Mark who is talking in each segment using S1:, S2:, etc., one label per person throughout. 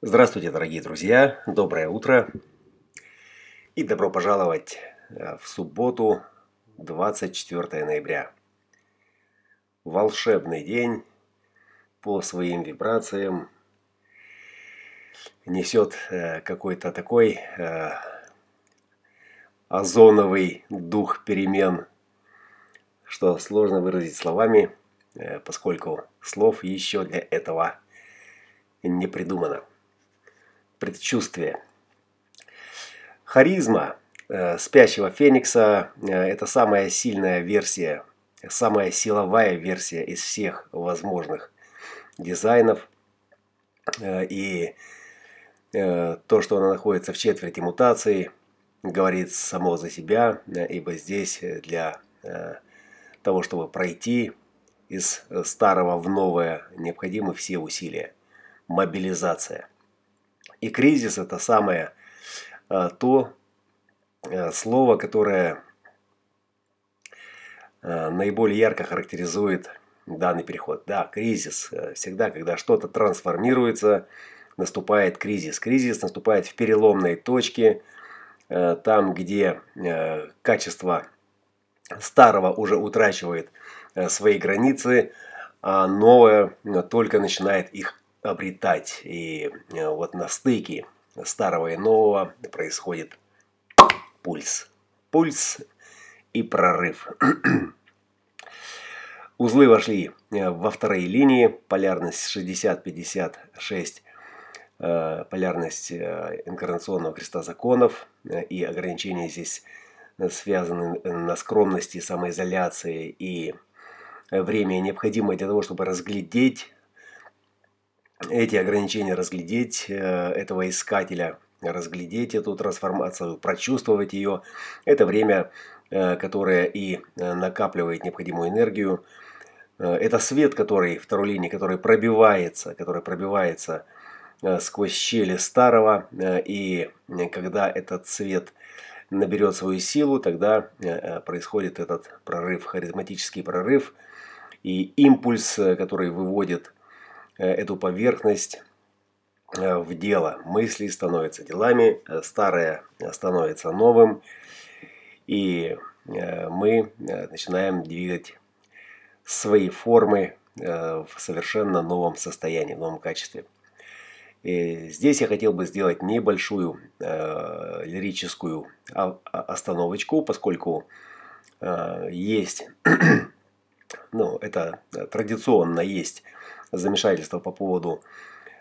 S1: Здравствуйте, дорогие друзья! Доброе утро! И добро пожаловать э, в субботу, 24 ноября. Волшебный день по своим вибрациям несет э, какой-то такой э, озоновый дух перемен, что сложно выразить словами, поскольку слов еще для этого не придумано предчувствие. Харизма э, спящего феникса э, – это самая сильная версия, самая силовая версия из всех возможных дизайнов. Э, и то, что она находится в четверти мутации, говорит само за себя, ибо здесь для того, чтобы пройти из старого в новое, необходимы все усилия. Мобилизация – и кризис это самое э, то э, слово, которое э, наиболее ярко характеризует данный переход. Да, кризис. Всегда, когда что-то трансформируется, наступает кризис. Кризис наступает в переломной точке, там, где качество старого уже утрачивает свои границы, а новое только начинает их обретать. И э, вот на стыке старого и нового происходит пульс. Пульс и прорыв. Узлы вошли э, во вторые линии. Полярность 60-56. Э, полярность инкарнационного креста законов. И ограничения здесь связаны на скромности, самоизоляции и время необходимое для того, чтобы разглядеть эти ограничения разглядеть, э, этого искателя, разглядеть эту трансформацию, прочувствовать ее. Это время, э, которое и э, накапливает необходимую энергию. Это свет, который, второй линии, который пробивается, который пробивается сквозь щели старого. И когда этот свет наберет свою силу, тогда происходит этот прорыв, харизматический прорыв. И импульс, который выводит эту поверхность э, в дело. Мысли становятся делами, э, старое становится новым. И мы начинаем двигать свои формы в совершенно новом состоянии, в новом качестве. И здесь я хотел бы сделать небольшую э, лирическую остановочку, поскольку э, есть, ну, это традиционно есть замешательство по поводу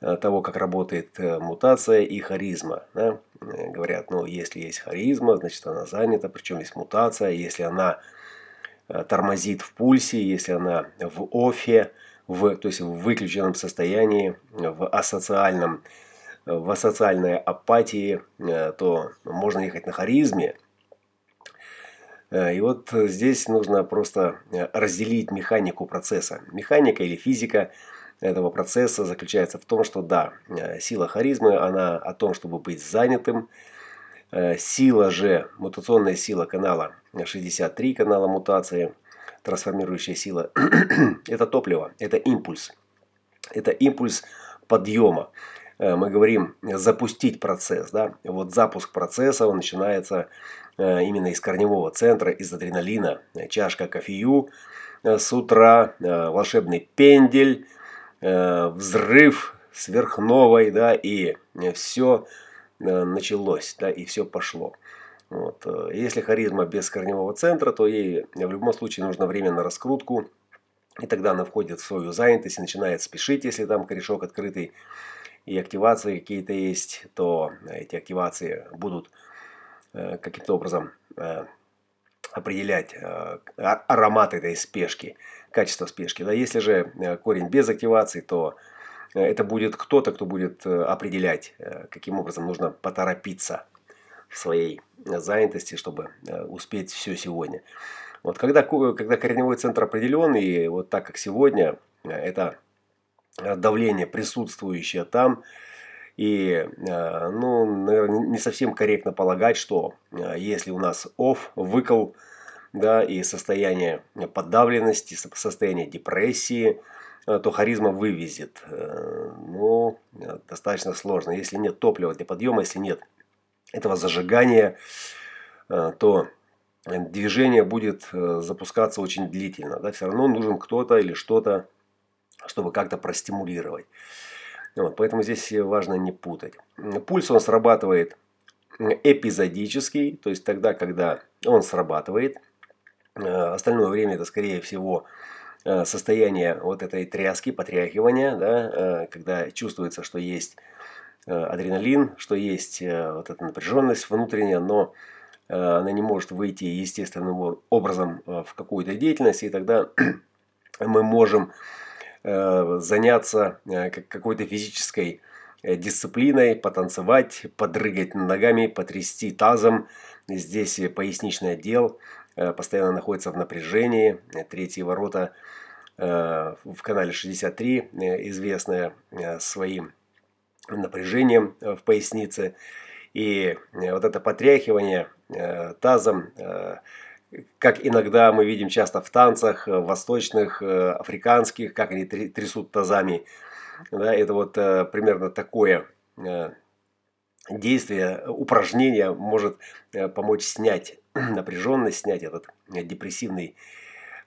S1: э, того, как работает э, мутация и харизма. Да? Э, говорят, ну, если есть харизма, значит она занята, причем есть мутация. Если она тормозит в пульсе, если она в офе, в, то есть в выключенном состоянии, в асоциальном, в асоциальной апатии, то можно ехать на харизме. И вот здесь нужно просто разделить механику процесса. Механика или физика – этого процесса заключается в том, что да, э, сила харизмы, она о том, чтобы быть занятым. Э, сила же, мутационная сила канала 63, канала мутации, трансформирующая сила, это топливо, это импульс. Это импульс подъема. Э, мы говорим запустить процесс. Да? Вот запуск процесса, он начинается именно из корневого центра, из адреналина. Чашка кофею с утра, волшебный пендель, Э, взрыв сверхновой, да, и все э, началось, да, и все пошло. Вот. Э, если харизма без корневого центра, то ей в любом случае нужно время на раскрутку, и тогда она входит в свою занятость и начинает спешить, если там корешок открытый, и активации какие-то есть, то эти активации будут каким-то образом определять аромат этой спешки качество спешки. Да, если же э, корень без активации, то э, это будет кто-то, кто будет э, определять, каким образом нужно поторопиться в своей занятости, чтобы успеть все сегодня. Вот когда, когда корневой центр определен, и вот так как сегодня, это давление присутствующее там, и, ну, наверное, не совсем корректно полагать, что если у нас off, выкол, да, и состояние подавленности, состояние депрессии, то харизма вывезет. Ну, достаточно сложно. Если нет топлива для подъема, если нет этого зажигания, то движение будет запускаться очень длительно. Да? Все равно нужен кто-то или что-то, чтобы как-то простимулировать. Вот, поэтому здесь важно не путать. Пульс он срабатывает эпизодический, то есть тогда, когда он срабатывает. Э, остальное время это, скорее всего, э, состояние вот этой тряски, потряхивания, да, э, когда чувствуется, что есть адреналин, что есть вот эта напряженность внутренняя, но она не может выйти естественным образом в какую-то деятельность, и тогда мы можем заняться какой-то физической дисциплиной, потанцевать, подрыгать ногами, потрясти тазом. Здесь поясничный отдел постоянно находится в напряжении. Третьи ворота в канале 63, известная своим напряжением в пояснице. И вот это потряхивание тазом, как иногда мы видим часто в танцах восточных, африканских, как они трясут тазами. Да, это вот э, примерно такое э, действие, упражнение может э, помочь снять напряженность, снять этот депрессивный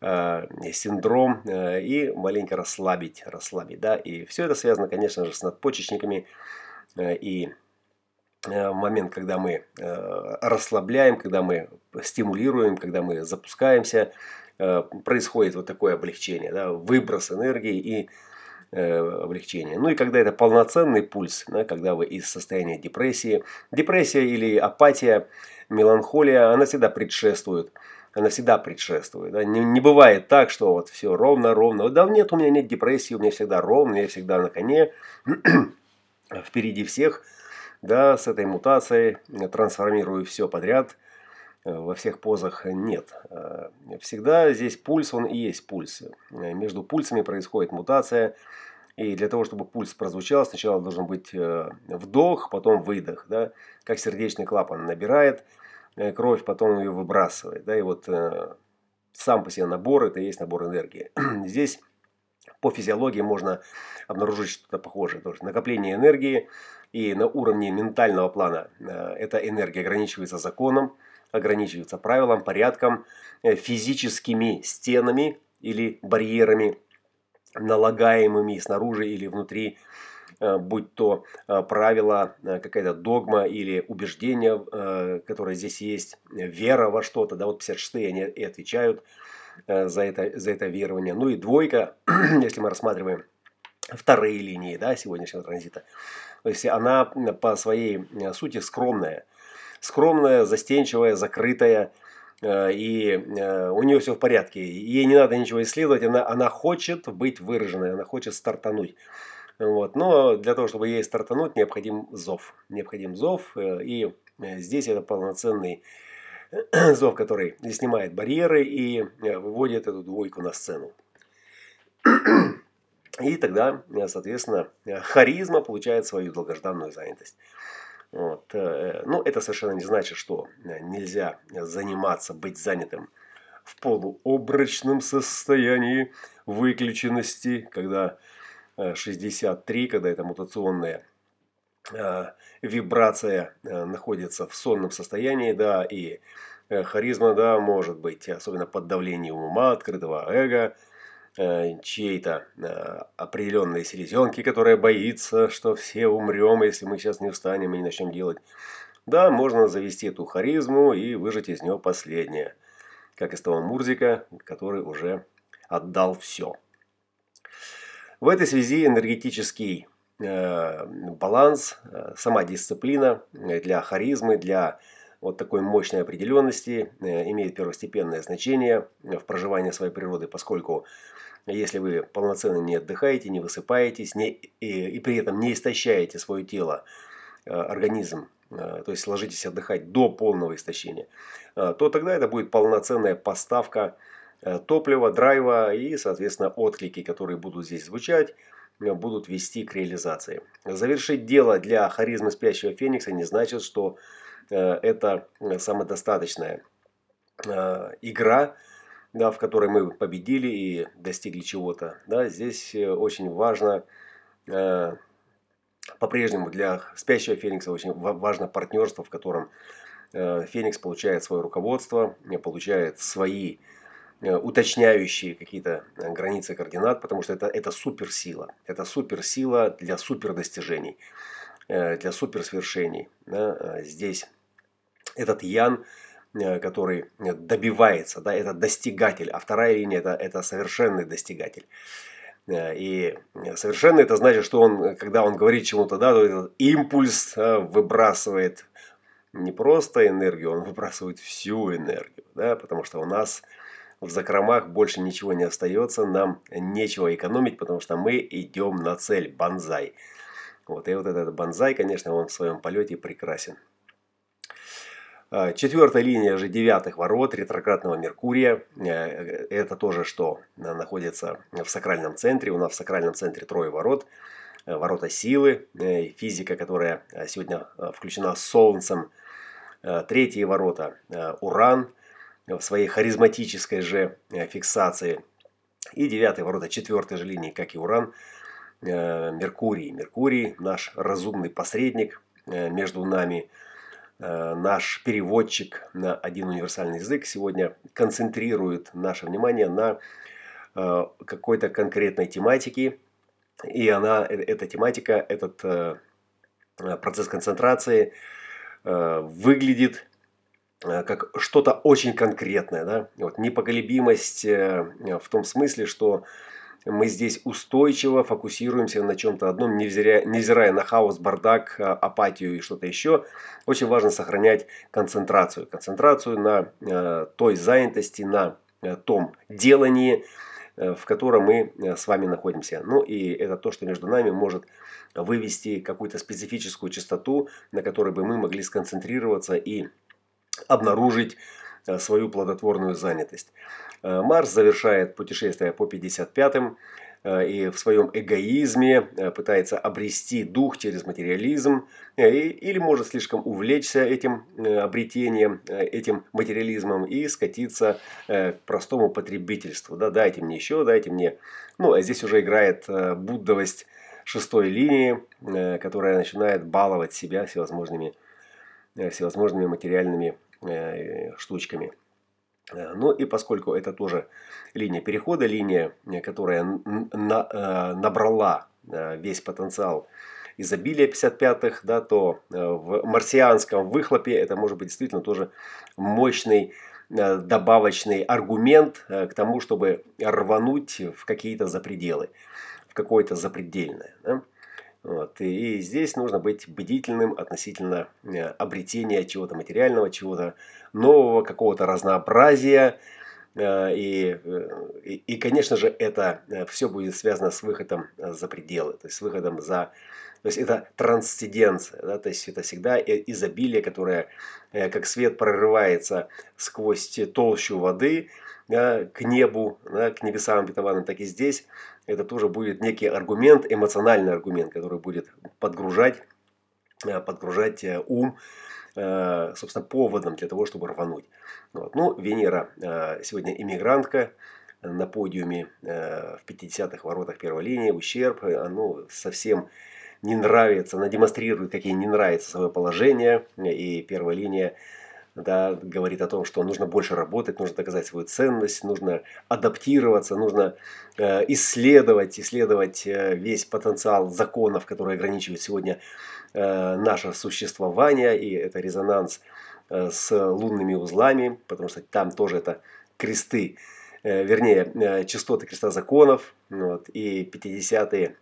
S1: э, синдром э, и маленько расслабить, расслабить, да, и все это связано, конечно же, с надпочечниками э, и момент, когда мы расслабляем, когда мы стимулируем, когда мы запускаемся, происходит вот такое облегчение, да, выброс энергии и Э, облегчение. Ну и когда это полноценный пульс, да, когда вы из состояния депрессии, депрессия или апатия, меланхолия, она всегда предшествует. Она всегда предшествует. Да. Не, не бывает так, что вот все ровно, ровно. Да нет, у меня нет депрессии, у меня всегда ровно, я всегда на коне, впереди всех. Да, с этой мутацией трансформирую все подряд э, во всех позах нет. Э, всегда здесь пульс, он и есть пульс. Между пульсами происходит мутация. И для того, чтобы пульс прозвучал, сначала должен быть э, вдох, потом выдох. Да? Как сердечный клапан набирает э, кровь, потом ее выбрасывает. Да? И вот э, сам по себе набор, это и есть набор энергии. Здесь по физиологии можно обнаружить что-то похожее. Тоже накопление энергии и на уровне ментального плана эта энергия ограничивается законом, ограничивается правилом, порядком, физическими стенами или барьерами – налагаемыми снаружи или внутри, э, будь то э, правило, э, какая-то догма или убеждение, которое здесь есть, вера во что-то, да, вот 56-е они и отвечают за это, за это верование. Ну и двойка, если мы рассматриваем вторые линии да, сегодняшнего транзита, то есть она по своей сути скромная. Скромная, застенчивая, закрытая, Э, и э, у нее все в порядке. Ей не надо ничего исследовать, она, она хочет быть выраженной, она хочет стартануть. Вот. Но для того, чтобы ей стартануть, необходим зов. Необходим зов, э, и здесь это полноценный зов, который снимает барьеры и выводит эту двойку на сцену. И тогда, соответственно, харизма получает свою долгожданную занятость. Вот. Э, ну, это совершенно не значит, что э, нельзя заниматься, быть занятым в полуобрачном состоянии выключенности, когда 63, э, когда эта мутационная вибрация находится в сонном состоянии, да, и харизма, да, может быть, особенно под давлением ума, открытого эго, Э, чьей-то э, определенной селезенки, которая боится, что все умрем, если мы сейчас не встанем и не начнем делать. Да, можно завести эту харизму и выжать из него последнее. Как из того Мурзика, который уже отдал все. В этой связи энергетический э, баланс, э, сама дисциплина для харизмы, для вот такой мощной определенности э, имеет первостепенное значение в проживании своей природы, поскольку если вы полноценно не отдыхаете, не высыпаетесь не, и, и при этом не истощаете свое тело, э, организм, э, то есть ложитесь отдыхать до полного истощения, то тогда это будет полноценная поставка топлива, драйва и, соответственно, отклики, которые будут здесь звучать, будут вести к реализации. Завершить дело для харизмы спящего феникса не значит, что Э, это самодостаточная э, игра, да, в которой мы победили и достигли чего-то. Да, здесь очень важно по-прежнему для спящего Феникса очень важно партнерство, в котором Феникс получает свое руководство, получает свои Э, уточняющие какие-то э, границы координат, потому что это, это суперсила. Это суперсила для супердостижений, э, для суперсвершений. Да? Здесь этот Ян, который добивается, да, это достигатель, а вторая линия это, это совершенный достигатель. И совершенный это значит, что он, когда он говорит чему-то, да, то этот импульс выбрасывает не просто энергию, он выбрасывает всю энергию, да, потому что у нас в закромах больше ничего не остается, нам нечего экономить, потому что мы идем на цель банзай. Вот, и вот этот банзай, конечно, он в своем полете прекрасен. А, четвертая линия же девятых ворот ретроградного Меркурия. Э, это тоже что находится в сакральном центре. У нас в сакральном центре трое ворот. Э, ворота силы, э, физика, которая сегодня включена Солнцем. Третьи ворота Уран, в своей харизматической же э, фиксации. И девятый ворота четвертой же линии, как и Уран, э, Меркурий. Меркурий наш разумный посредник э, между нами, наш переводчик на один универсальный язык сегодня концентрирует наше внимание на какой-то конкретной тематике. И она, эта тематика, этот процесс концентрации выглядит Э, как что-то очень конкретное. Да? Вот непоколебимость э, в том смысле, что мы здесь устойчиво фокусируемся на чем-то одном, невзирая, невзирая на хаос, бардак, апатию и что-то еще. Очень важно сохранять концентрацию. Концентрацию на э, той занятости, на том делании, в котором мы с вами находимся. Ну и это то, что между нами может вывести какую-то специфическую частоту, на которой бы мы могли сконцентрироваться и обнаружить э, свою плодотворную занятость. Э, Марс завершает путешествие по 55-м э, и в своем эгоизме пытается обрести дух через материализм или может слишком увлечься этим обретением, этим материализмом и скатиться к простому потребительству. Да, дайте мне еще, дайте мне. Ну, а здесь уже играет буддовость шестой линии, которая начинает баловать себя всевозможными, всевозможными материальными Э, штучками. Э, ну и поскольку это тоже линия перехода, линия, э, которая на, набрала весь потенциал изобилия 55-х, да, то в марсианском выхлопе это может быть действительно тоже мощный добавочный аргумент к тому, чтобы рвануть в какие-то запределы, в какое-то запредельное. Да? Вот. И здесь нужно быть бдительным относительно э, обретения чего-то материального, чего-то нового, какого-то разнообразия. Э, и, э, и, и, конечно же, это все будет связано с выходом за пределы, то есть с выходом за... То есть это трансценденция, да, то есть это всегда изобилие, которое как свет прорывается сквозь толщу воды да, к небу, да, к небесам обетованным, так и здесь это тоже будет некий аргумент, эмоциональный аргумент, который будет подгружать, э, подгружать э, ум, э, собственно, поводом для того, чтобы рвануть. Вот. Ну, Венера сегодня иммигрантка на подиуме в 50-х воротах первой линии, ущерб, ну, совсем не нравится, она демонстрирует, какие не нравится свое положение, и первая линия да, говорит о том, что нужно больше работать, нужно доказать свою ценность, нужно адаптироваться, нужно э, исследовать, исследовать э, весь потенциал законов, которые ограничивают сегодня э, наше существование, и это резонанс э, с лунными узлами, потому что там тоже это кресты, э, вернее, э, частоты креста законов, вот, и 50-е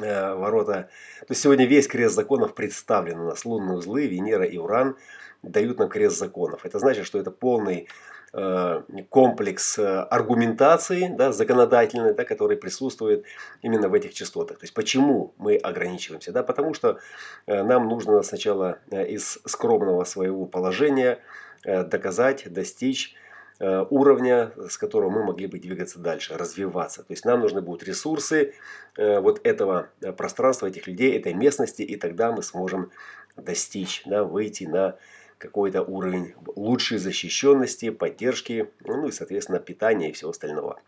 S1: э, ворота. То есть сегодня весь крест законов представлен у нас. Лунные узлы, Венера и Уран – дают нам крест законов. Это значит, что это полный э, комплекс э, аргументации да, законодательной, да, который присутствует именно в этих частотах. То есть почему мы ограничиваемся? Да? Потому что э, нам нужно сначала из скромного своего положения доказать, достичь уровня, с которого мы могли бы двигаться дальше, развиваться. То есть нам нужны будут ресурсы вот этого пространства, этих людей, этой местности, и тогда мы сможем достичь, да, выйти на какой-то уровень лучшей защищенности, поддержки, ну и, соответственно, питания и всего остального.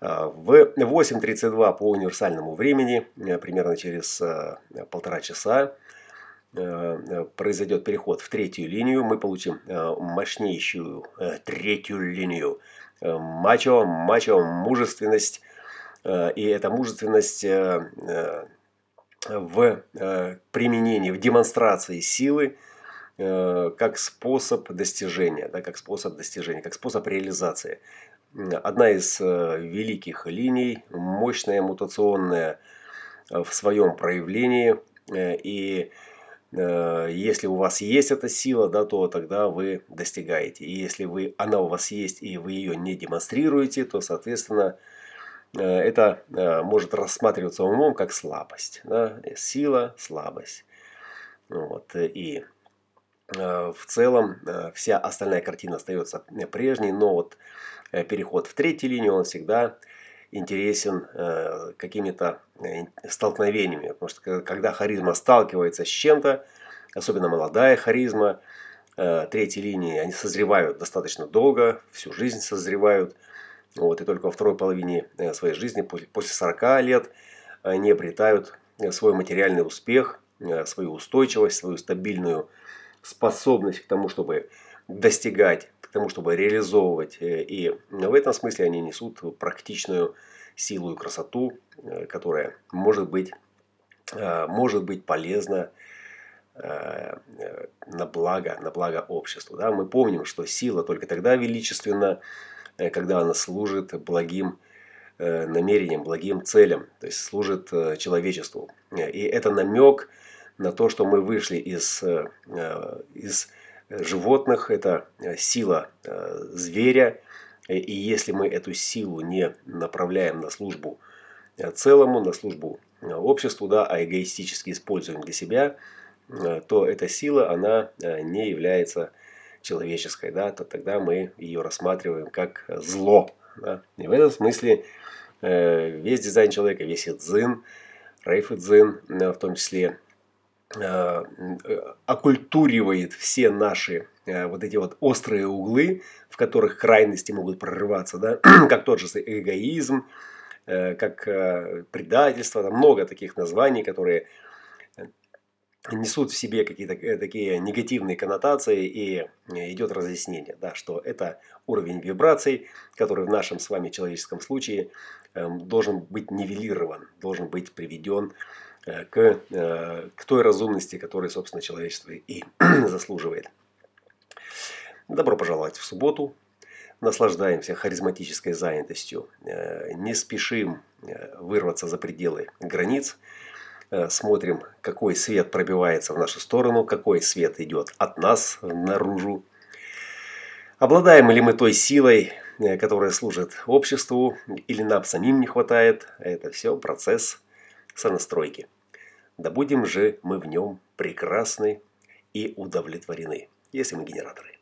S1: В 8.32 по универсальному времени, примерно через полтора часа, произойдет переход в третью линию. Мы получим мощнейшую третью линию мачо, мачо, мужественность. И эта мужественность в э, применении, в демонстрации силы э, как способ достижения, да, как способ достижения, как способ реализации. Одна из э, великих линий, мощная, мутационная в своем проявлении. И если у вас есть эта сила, да, то тогда вы достигаете. И если вы, она у вас есть и вы ее не демонстрируете, то, соответственно, Э, это э, может рассматриваться умом как слабость. Да? Сила, слабость. Вот. И э, в целом вся остальная картина остается прежней, но вот переход в третью линию, он всегда интересен какими-то столкновениями. Потому что когда харизма сталкивается с чем-то, особенно молодая харизма, третьей линии, они созревают достаточно долго, всю жизнь созревают – вот, и только во второй половине э, своей жизни, после 40 лет, они обретают э, свой материальный успех, э, свою устойчивость, свою стабильную способность к тому, чтобы достигать, к тому, чтобы реализовывать. И в этом смысле они несут практичную силу и красоту, которая может быть, может быть полезна на благо, на благо обществу. Да? Мы помним, что сила только тогда величественна, Э, когда она служит благим э, намерениям, благим целям, то есть служит э, человечеству. И это намек на то, что мы вышли из, из животных, это сила зверя, и если мы эту силу не направляем на службу целому, на службу обществу, да, а эгоистически используем для себя, то эта сила, она не является человеческой, да, то тогда мы ее рассматриваем как зло. Да. И в этом смысле э, весь дизайн человека, весь дзин, рейф дзин э, в том числе, э, оккультуривает все наши вот эти вот острые углы, в которых крайности могут прорываться, да, как тот же эгоизм, как предательство, там много таких названий, которые несут в себе какие-то э, такие негативные коннотации и э, идет разъяснение, да, что это уровень вибраций, который в нашем с вами человеческом случае эм, должен быть нивелирован, должен быть приведен э, к, к той разумности, которую, собственно, человечество и заслуживает. Добро пожаловать в субботу. Наслаждаемся харизматической занятостью. Не спешим вырваться за пределы границ – Э, смотрим, какой свет пробивается в нашу сторону, какой свет идет от нас наружу. Обладаем ли мы той силой, э, которая служит обществу, или нам самим не хватает, это все процесс сонастройки. Да будем же мы в нем прекрасны и удовлетворены, если мы генераторы.